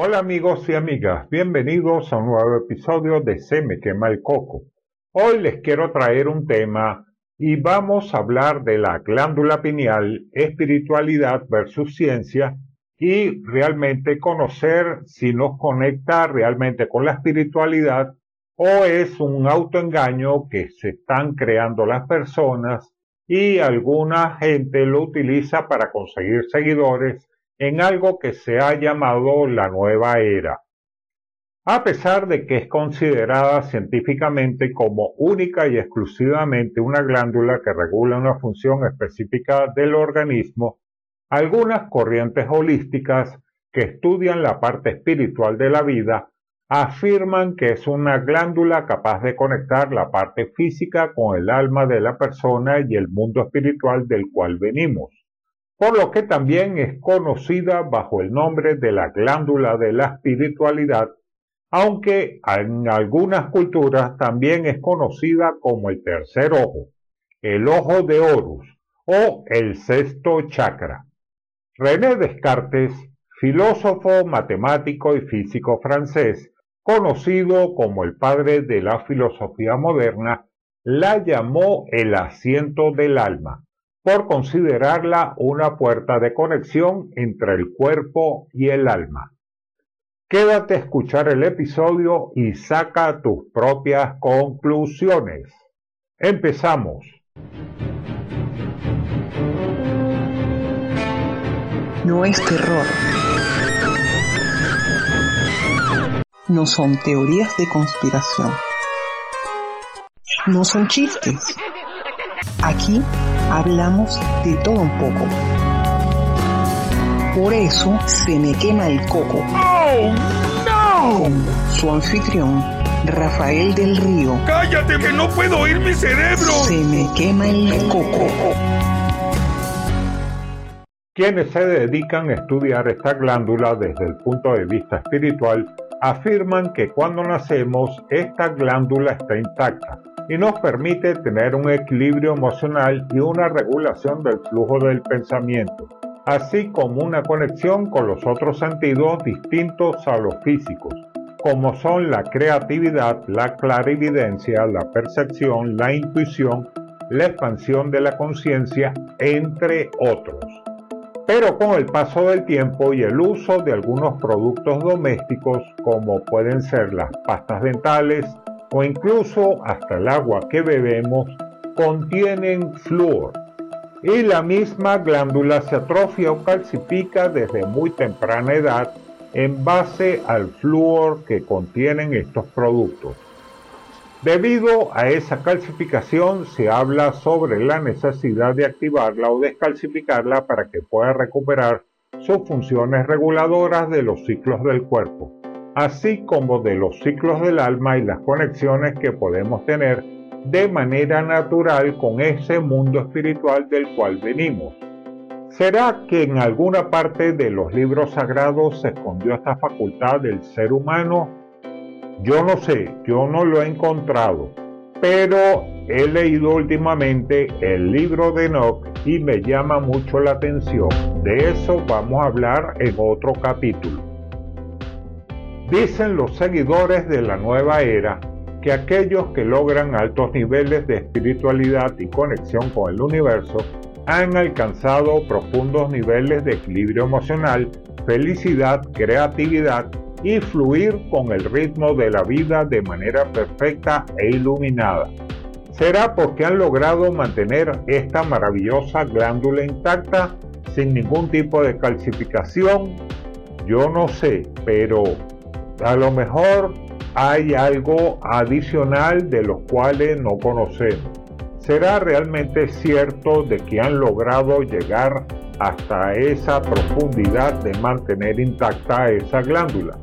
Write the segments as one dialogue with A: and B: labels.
A: Hola amigos y amigas, bienvenidos a un nuevo episodio de Se me quema el coco. Hoy les quiero traer un tema y vamos a hablar de la glándula pineal, espiritualidad versus ciencia y realmente conocer si nos conecta realmente con la espiritualidad o es un autoengaño que se están creando las personas y alguna gente lo utiliza para conseguir seguidores en algo que se ha llamado la nueva era. A pesar de que es considerada científicamente como única y exclusivamente una glándula que regula una función específica del organismo, algunas corrientes holísticas que estudian la parte espiritual de la vida afirman que es una glándula capaz de conectar la parte física con el alma de la persona y el mundo espiritual del cual venimos por lo que también es conocida bajo el nombre de la glándula de la espiritualidad, aunque en algunas culturas también es conocida como el tercer ojo, el ojo de Horus o el sexto chakra. René Descartes, filósofo, matemático y físico francés, conocido como el padre de la filosofía moderna, la llamó el asiento del alma por considerarla una puerta de conexión entre el cuerpo y el alma. Quédate a escuchar el episodio y saca tus propias conclusiones. Empezamos.
B: No es terror. No son teorías de conspiración. No son chistes. Aquí hablamos de todo un poco. Por eso se me quema el coco.
C: ¡Oh, no!
B: Con su anfitrión, Rafael del Río.
C: ¡Cállate que no puedo oír mi cerebro!
B: Se me quema el coco.
A: Quienes se dedican a estudiar esta glándula desde el punto de vista espiritual afirman que cuando nacemos esta glándula está intacta y nos permite tener un equilibrio emocional y una regulación del flujo del pensamiento, así como una conexión con los otros sentidos distintos a los físicos, como son la creatividad, la clarividencia, la percepción, la intuición, la expansión de la conciencia, entre otros. Pero con el paso del tiempo y el uso de algunos productos domésticos como pueden ser las pastas dentales, o incluso hasta el agua que bebemos contienen flúor y la misma glándula se atrofia o calcifica desde muy temprana edad en base al flúor que contienen estos productos. Debido a esa calcificación se habla sobre la necesidad de activarla o descalcificarla para que pueda recuperar sus funciones reguladoras de los ciclos del cuerpo así como de los ciclos del alma y las conexiones que podemos tener de manera natural con ese mundo espiritual del cual venimos. ¿Será que en alguna parte de los libros sagrados se escondió esta facultad del ser humano? Yo no sé, yo no lo he encontrado, pero he leído últimamente el libro de Enoch y me llama mucho la atención. De eso vamos a hablar en otro capítulo. Dicen los seguidores de la nueva era que aquellos que logran altos niveles de espiritualidad y conexión con el universo han alcanzado profundos niveles de equilibrio emocional, felicidad, creatividad y fluir con el ritmo de la vida de manera perfecta e iluminada. ¿Será porque han logrado mantener esta maravillosa glándula intacta sin ningún tipo de calcificación? Yo no sé, pero a lo mejor hay algo adicional de los cuales no conocemos. ¿Será realmente cierto de que han logrado llegar hasta esa profundidad de mantener intacta esa glándula?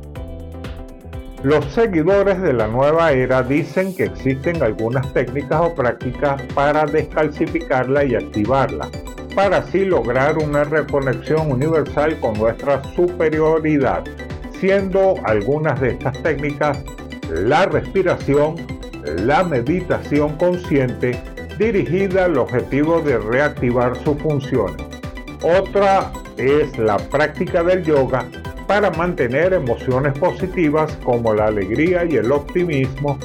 A: Los seguidores de la nueva era dicen que existen algunas técnicas o prácticas para descalcificarla y activarla, para así lograr una reconexión universal con nuestra superioridad siendo algunas de estas técnicas la respiración, la meditación consciente dirigida al objetivo de reactivar sus funciones. Otra es la práctica del yoga para mantener emociones positivas como la alegría y el optimismo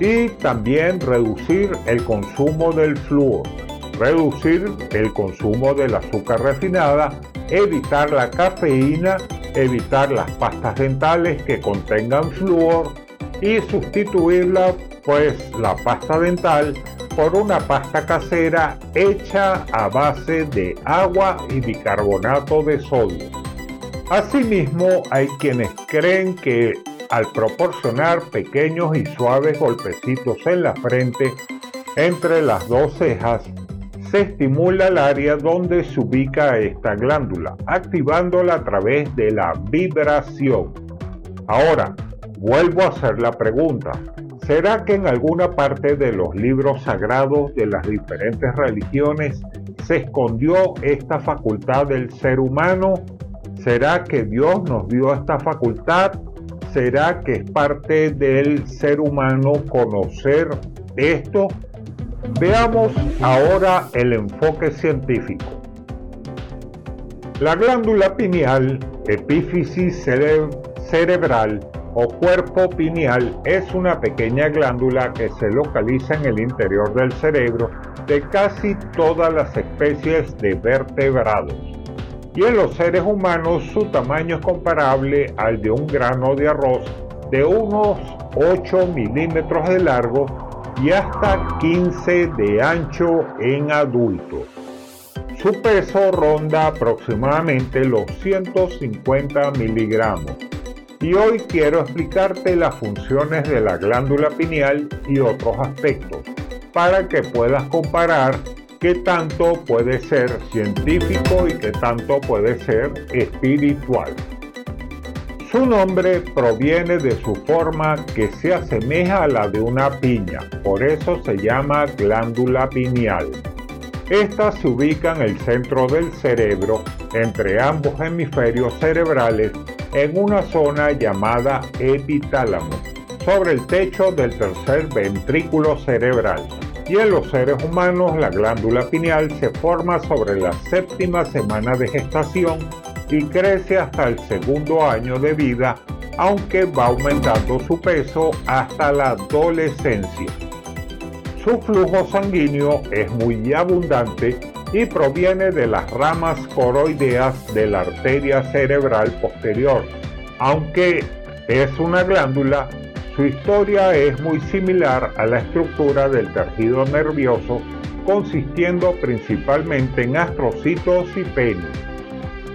A: y también reducir el consumo del flúor, reducir el consumo del azúcar refinada, evitar la cafeína, evitar las pastas dentales que contengan flúor y sustituirla pues la pasta dental por una pasta casera hecha a base de agua y bicarbonato de sodio. Asimismo, hay quienes creen que al proporcionar pequeños y suaves golpecitos en la frente entre las dos cejas, se estimula el área donde se ubica esta glándula, activándola a través de la vibración. Ahora, vuelvo a hacer la pregunta. ¿Será que en alguna parte de los libros sagrados de las diferentes religiones se escondió esta facultad del ser humano? ¿Será que Dios nos dio esta facultad ¿Será que es parte del ser humano conocer esto? Veamos ahora el enfoque científico. La glándula pineal, epífisis cerebral o cuerpo pineal es una pequeña glándula que se localiza en el interior del cerebro de casi todas las especies de vertebrados y en los seres humanos su tamaño es comparable al de un grano de arroz de unos 8 milímetros de largo y hasta 15 de ancho en adultos. Su peso ronda aproximadamente los 150 miligramos. Y hoy quiero explicarte las funciones de la glándula pineal y otros aspectos para que puedas comparar qué tanto puede ser científico y qué tanto puede ser espiritual. Su nombre proviene de su forma que se asemeja a la de una piña, por eso se llama glándula pineal. Esta se ubica en el centro del cerebro, entre ambos hemisferios cerebrales, en una zona llamada epitálamo, sobre el techo del tercer ventrículo cerebral y en los seres humanos la glándula pineal se forma sobre la séptima semana de gestación y crece hasta el segundo año de vida, aunque va aumentando su peso hasta la adolescencia. Su flujo sanguíneo es muy abundante y proviene de las ramas coroideas de la arteria cerebral posterior, aunque es una glándula su historia es muy similar a la estructura del tejido nervioso, consistiendo principalmente en astrocitos y penes.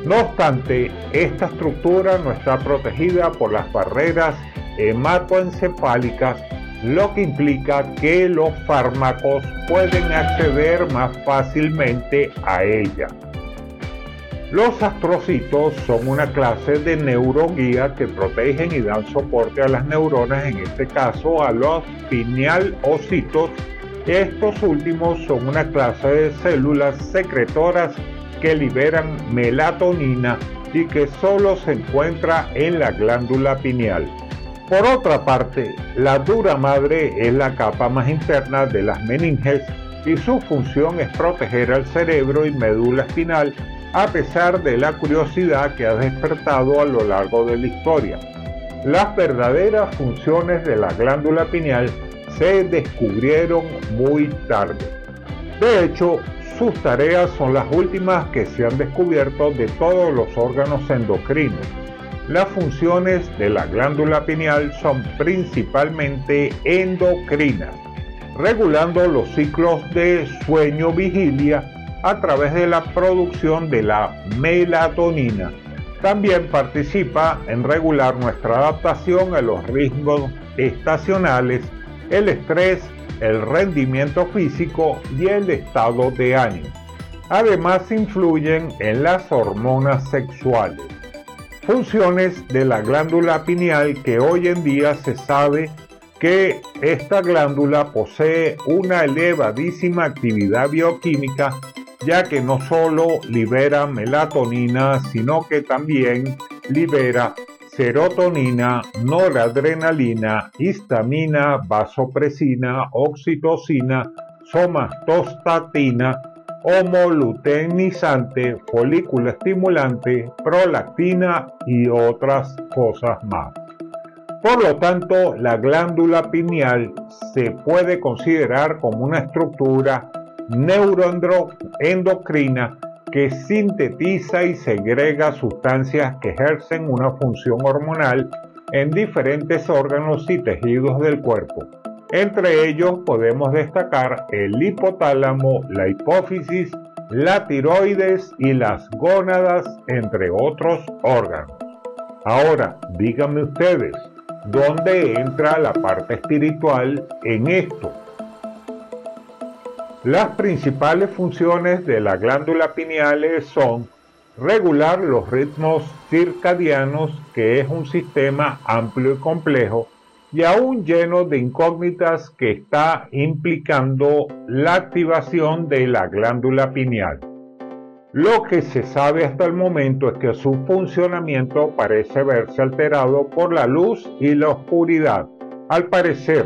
A: No obstante, esta estructura no está protegida por las barreras hematoencefálicas, lo que implica que los fármacos pueden acceder más fácilmente a ella. Los astrocitos son una clase de neuroguía que protegen y dan soporte a las neuronas, en este caso a los pinealocitos. Estos últimos son una clase de células secretoras que liberan melatonina y que solo se encuentra en la glándula pineal. Por otra parte, la dura madre es la capa más interna de las meninges y su función es proteger al cerebro y médula espinal a pesar de la curiosidad que ha despertado a lo largo de la historia. Las verdaderas funciones de la glándula pineal se descubrieron muy tarde. De hecho, sus tareas son las últimas que se han descubierto de todos los órganos endocrinos. Las funciones de la glándula pineal son principalmente endocrinas, regulando los ciclos de sueño-vigilia a través de la producción de la melatonina. También participa en regular nuestra adaptación a los ritmos estacionales, el estrés, el rendimiento físico y el estado de ánimo. Además influyen en las hormonas sexuales. Funciones de la glándula pineal que hoy en día se sabe que esta glándula posee una elevadísima actividad bioquímica ya que no solo libera melatonina, sino que también libera serotonina, noradrenalina, histamina, vasopresina, oxitocina, somatostatina, homoluteinizante, folículo estimulante, prolactina y otras cosas más. Por lo tanto, la glándula pineal se puede considerar como una estructura neuroendocrina que sintetiza y segrega sustancias que ejercen una función hormonal en diferentes órganos y tejidos del cuerpo. Entre ellos podemos destacar el hipotálamo, la hipófisis, la tiroides y las gónadas, entre otros órganos. Ahora, díganme ustedes, ¿dónde entra la parte espiritual en esto? Las principales funciones de la glándula pineal son regular los ritmos circadianos, que es un sistema amplio y complejo, y aún lleno de incógnitas que está implicando la activación de la glándula pineal. Lo que se sabe hasta el momento es que su funcionamiento parece verse alterado por la luz y la oscuridad. Al parecer,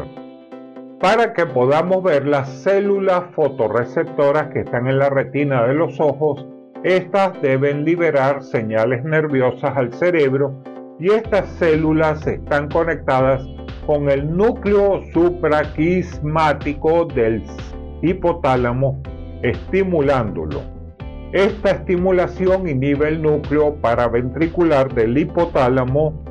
A: para que podamos ver las células fotorreceptoras que están en la retina de los ojos, estas deben liberar señales nerviosas al cerebro y estas células están conectadas con el núcleo supraquismático del hipotálamo estimulándolo. Esta estimulación inhibe el núcleo paraventricular del hipotálamo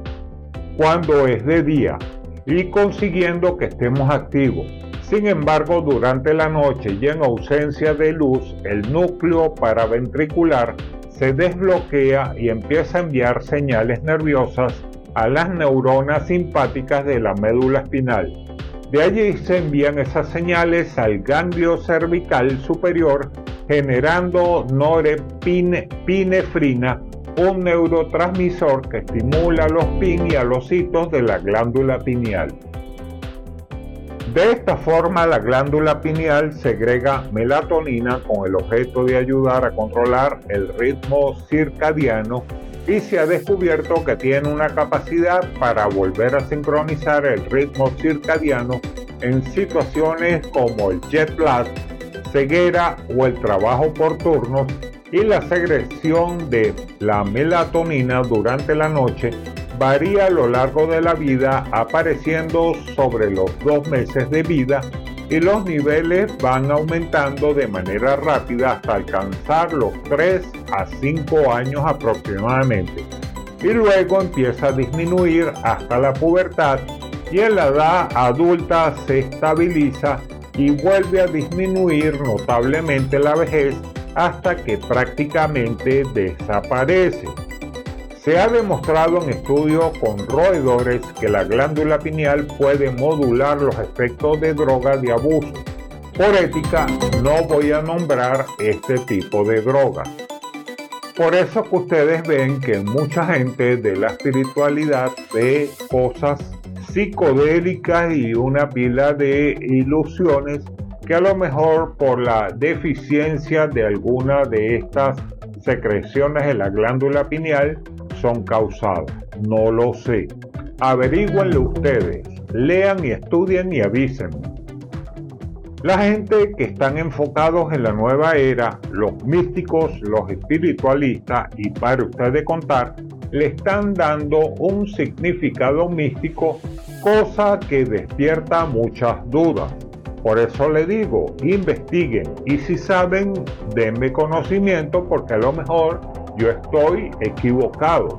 A: cuando es de día y consiguiendo que estemos activos. Sin embargo, durante la noche y en ausencia de luz, el núcleo paraventricular se desbloquea y empieza a enviar señales nerviosas a las neuronas simpáticas de la médula espinal. De allí se envían esas señales al ganglio cervical superior generando norepinefrina, un neurotransmisor que estimula los PIN y a los hitos de la glándula pineal. De esta forma, la glándula pineal segrega melatonina con el objeto de ayudar a controlar el ritmo circadiano y se ha descubierto que tiene una capacidad para volver a sincronizar el ritmo circadiano en situaciones como el jet lag, ceguera o el trabajo por turnos y la secreción de la melatonina durante la noche varía a lo largo de la vida apareciendo sobre los dos meses de vida y los niveles van aumentando de manera rápida hasta alcanzar los 3 a 5 años aproximadamente. Y luego empieza a disminuir hasta la pubertad y en la edad adulta se estabiliza y vuelve a disminuir notablemente la vejez hasta que prácticamente desaparece. Se ha demostrado en estudios con roedores que la glándula pineal puede modular los efectos de droga de abuso. Por ética, no voy a nombrar este tipo de droga. Por eso que ustedes ven que mucha gente de la espiritualidad ve cosas psicodélicas y una pila de ilusiones que a lo mejor por la deficiencia de alguna de estas secreciones en la glándula pineal son causadas. No lo sé. Averigüenlo ustedes. Lean y estudien y avisen. La gente que están enfocados en la nueva era, los místicos, los espiritualistas y para ustedes contar, le están dando un significado místico, cosa que despierta muchas dudas. Por eso le digo, investiguen y si saben, denme conocimiento porque a lo mejor yo estoy equivocado.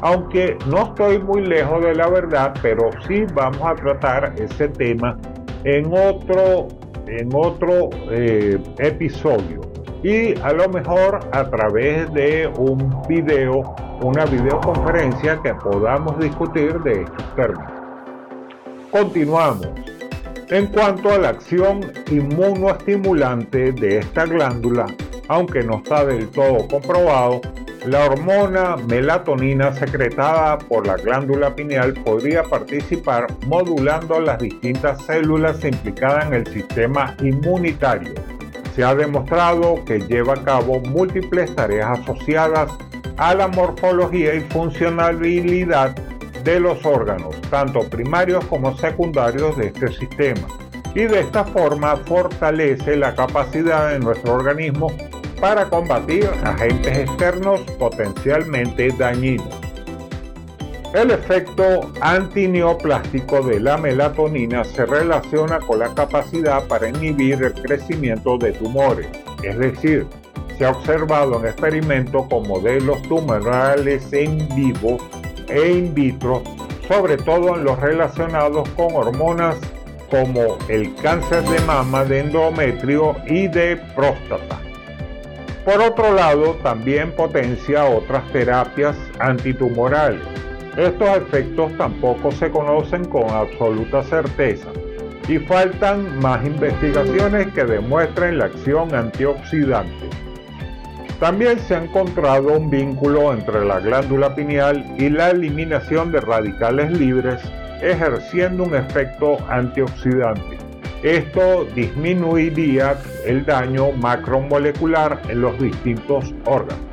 A: Aunque no estoy muy lejos de la verdad, pero sí vamos a tratar ese tema en otro, en otro eh, episodio. Y a lo mejor a través de un video, una videoconferencia que podamos discutir de estos términos. Continuamos. En cuanto a la acción inmunoestimulante de esta glándula, aunque no está del todo comprobado, la hormona melatonina secretada por la glándula pineal podría participar modulando las distintas células implicadas en el sistema inmunitario. Se ha demostrado que lleva a cabo múltiples tareas asociadas a la morfología y funcionalidad de los órganos, tanto primarios como secundarios de este sistema, y de esta forma fortalece la capacidad de nuestro organismo para combatir agentes externos potencialmente dañinos. El efecto antineoplástico de la melatonina se relaciona con la capacidad para inhibir el crecimiento de tumores, es decir, se ha observado en experimentos con modelos tumorales en vivo e in vitro, sobre todo en los relacionados con hormonas como el cáncer de mama, de endometrio y de próstata. Por otro lado, también potencia otras terapias antitumorales estos efectos tampoco se conocen con absoluta certeza y faltan más investigaciones que demuestren la acción antioxidante. También se ha encontrado un vínculo entre la glándula pineal y la eliminación de radicales libres ejerciendo un efecto antioxidante. Esto disminuiría el daño macromolecular en los distintos órganos.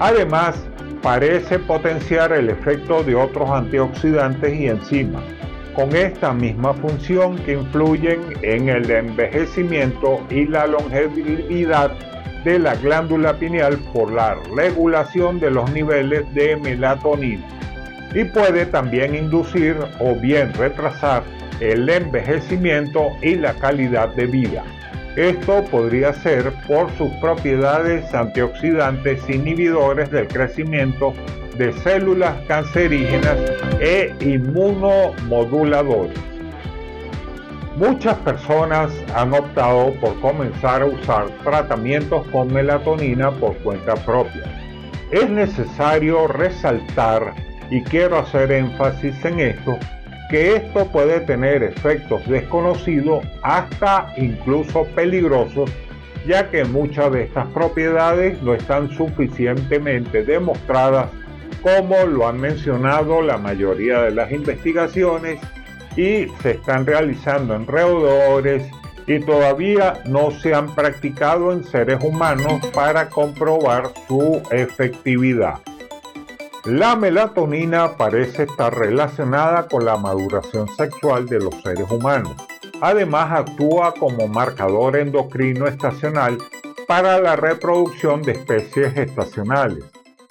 A: Además, parece potenciar el efecto de otros antioxidantes y enzimas, con esta misma función que influyen en el envejecimiento y la longevidad de la glándula pineal por la regulación de los niveles de melatonina y puede también inducir o bien retrasar el envejecimiento y la calidad de vida. Esto podría ser por sus propiedades antioxidantes inhibidores del crecimiento de células cancerígenas e inmunomoduladores. Muchas personas han optado por comenzar a usar tratamientos con melatonina por cuenta propia. Es necesario resaltar, y quiero hacer énfasis en esto, que esto puede tener efectos desconocidos hasta incluso peligrosos, ya que muchas de estas propiedades no están suficientemente demostradas como lo han mencionado la mayoría de las investigaciones y se están realizando en roedores y todavía no se han practicado en seres humanos para comprobar su efectividad. La melatonina parece estar relacionada con la maduración sexual de los seres humanos. Además actúa como marcador endocrino estacional para la reproducción de especies estacionales.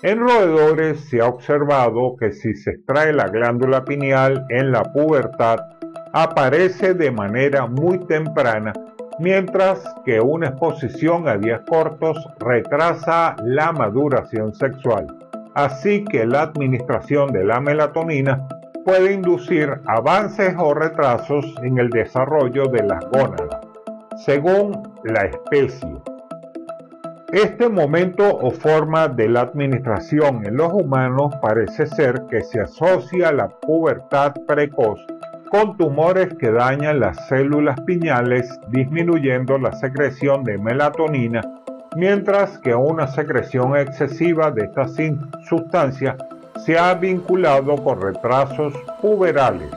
A: En roedores se ha observado que si se extrae la glándula pineal en la pubertad, aparece de manera muy temprana, mientras que una exposición a días cortos retrasa la maduración sexual así que la administración de la melatonina puede inducir avances o retrasos en el desarrollo de las gónadas, según la especie. Este momento o forma de la administración en los humanos parece ser que se asocia a la pubertad precoz con tumores que dañan las células piñales, disminuyendo la secreción de melatonina mientras que una secreción excesiva de esta sustancia se ha vinculado con retrasos puberales.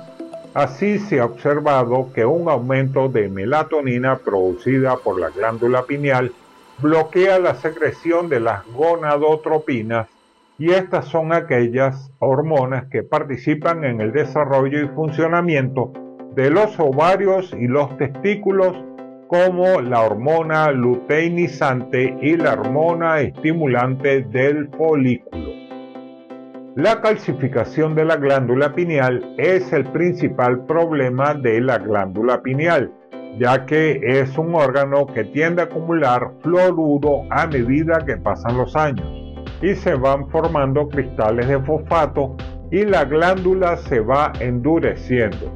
A: Así se ha observado que un aumento de melatonina producida por la glándula pineal bloquea la secreción de las gonadotropinas y estas son aquellas hormonas que participan en el desarrollo y funcionamiento de los ovarios y los testículos como la hormona luteinizante y la hormona estimulante del folículo. La calcificación de la glándula pineal es el principal problema de la glándula pineal, ya que es un órgano que tiende a acumular fluoruro a medida que pasan los años y se van formando cristales de fosfato y la glándula se va endureciendo.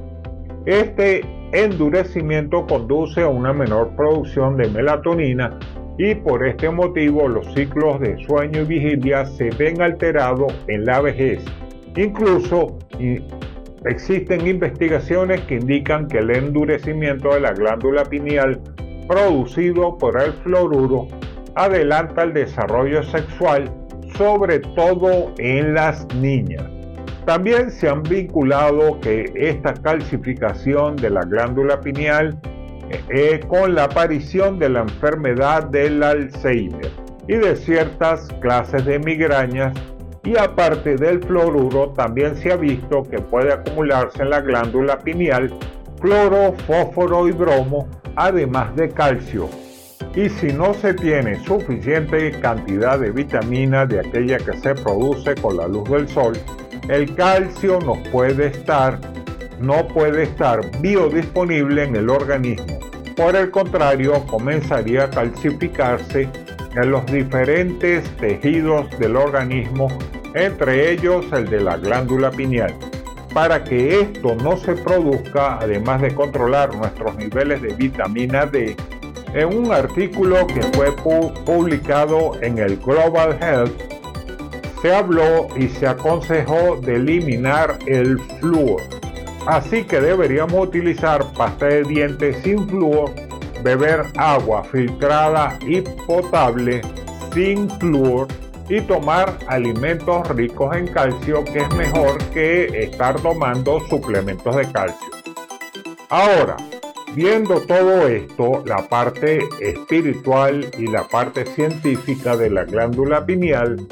A: Este endurecimiento conduce a una menor producción de melatonina y por este motivo los ciclos de sueño y vigilia se ven alterados en la vejez. Incluso existen investigaciones que indican que el endurecimiento de la glándula pineal producido por el fluoruro adelanta el desarrollo sexual, sobre todo en las niñas. También se han vinculado que esta calcificación de la glándula pineal eh, eh, con la aparición de la enfermedad del Alzheimer y de ciertas clases de migrañas y aparte del fluoruro también se ha visto que puede acumularse en la glándula pineal cloro, fósforo y bromo, además de calcio. y si no se tiene suficiente cantidad de vitamina de aquella que se produce con la luz del sol, el calcio no puede estar, no puede estar biodisponible en el organismo. Por el contrario, comenzaría a calcificarse en los diferentes tejidos del organismo, entre ellos el de la glándula pineal. Para que esto no se produzca, además de controlar nuestros niveles de vitamina D, en un artículo que fue publicado en el Global Health, se habló y se aconsejó de eliminar el flúor. Así que deberíamos utilizar pasta de dientes sin flúor, beber agua filtrada y potable sin flúor y tomar alimentos ricos en calcio que es mejor que estar tomando suplementos de calcio. Ahora, Viendo todo esto, la parte espiritual y la parte científica de la glándula pineal,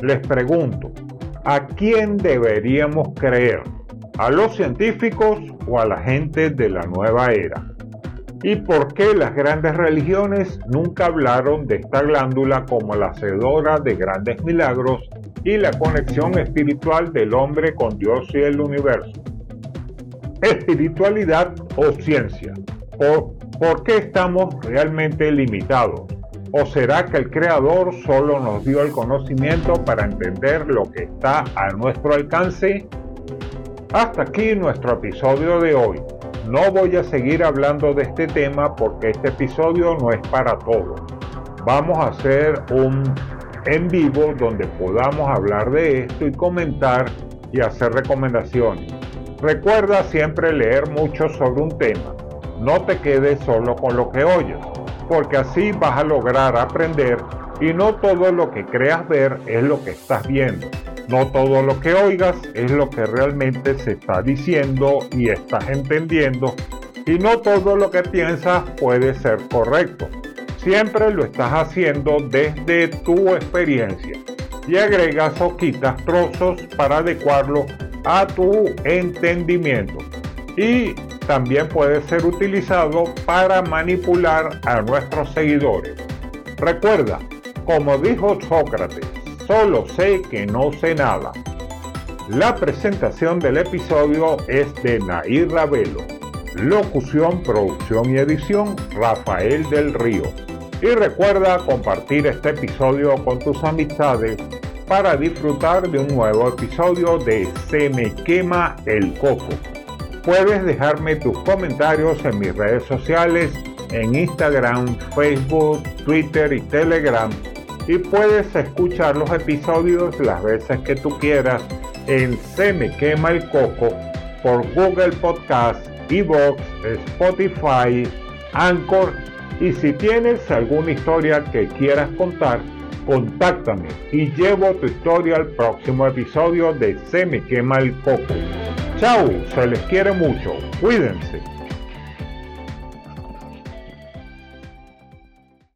A: les pregunto, ¿a quién deberíamos creer? ¿A los científicos o a la gente de la nueva era? ¿Y por qué las grandes religiones nunca hablaron de esta glándula como la hacedora de grandes milagros y la conexión espiritual del hombre con Dios y el universo? espiritualidad o ciencia? ¿O por qué estamos realmente limitados? ¿O será que el Creador solo nos dio el conocimiento para entender lo que está a nuestro alcance? Hasta aquí nuestro episodio de hoy. No voy a seguir hablando de este tema porque este episodio no es para todos. Vamos a hacer un en vivo donde podamos hablar de esto y comentar y hacer recomendaciones. Recuerda siempre leer mucho sobre un tema. No te quedes solo con lo que oyes, porque así vas a lograr aprender y no todo lo que creas ver es lo que estás viendo. No todo lo que oigas es lo que realmente se está diciendo y estás entendiendo. Y no todo lo que piensas puede ser correcto. Siempre lo estás haciendo desde tu experiencia y agregas o quitas trozos para adecuarlo a tu entendimiento y también puede ser utilizado para manipular a nuestros seguidores. Recuerda, como dijo Sócrates, solo sé que no sé nada. La presentación del episodio es de Nair Ravelo. Locución, producción y edición, Rafael del Río. Y recuerda compartir este episodio con tus amistades para disfrutar de un nuevo episodio de Se me quema el coco. Puedes dejarme tus comentarios en mis redes sociales, en Instagram, Facebook, Twitter y Telegram. Y puedes escuchar los episodios las veces que tú quieras en Se me quema el coco por Google Podcast, Evox, Spotify, Anchor. Y si tienes alguna historia que quieras contar, contáctame y llevo tu historia al próximo episodio de Se me quema el coco. Chao, se les quiere mucho, cuídense.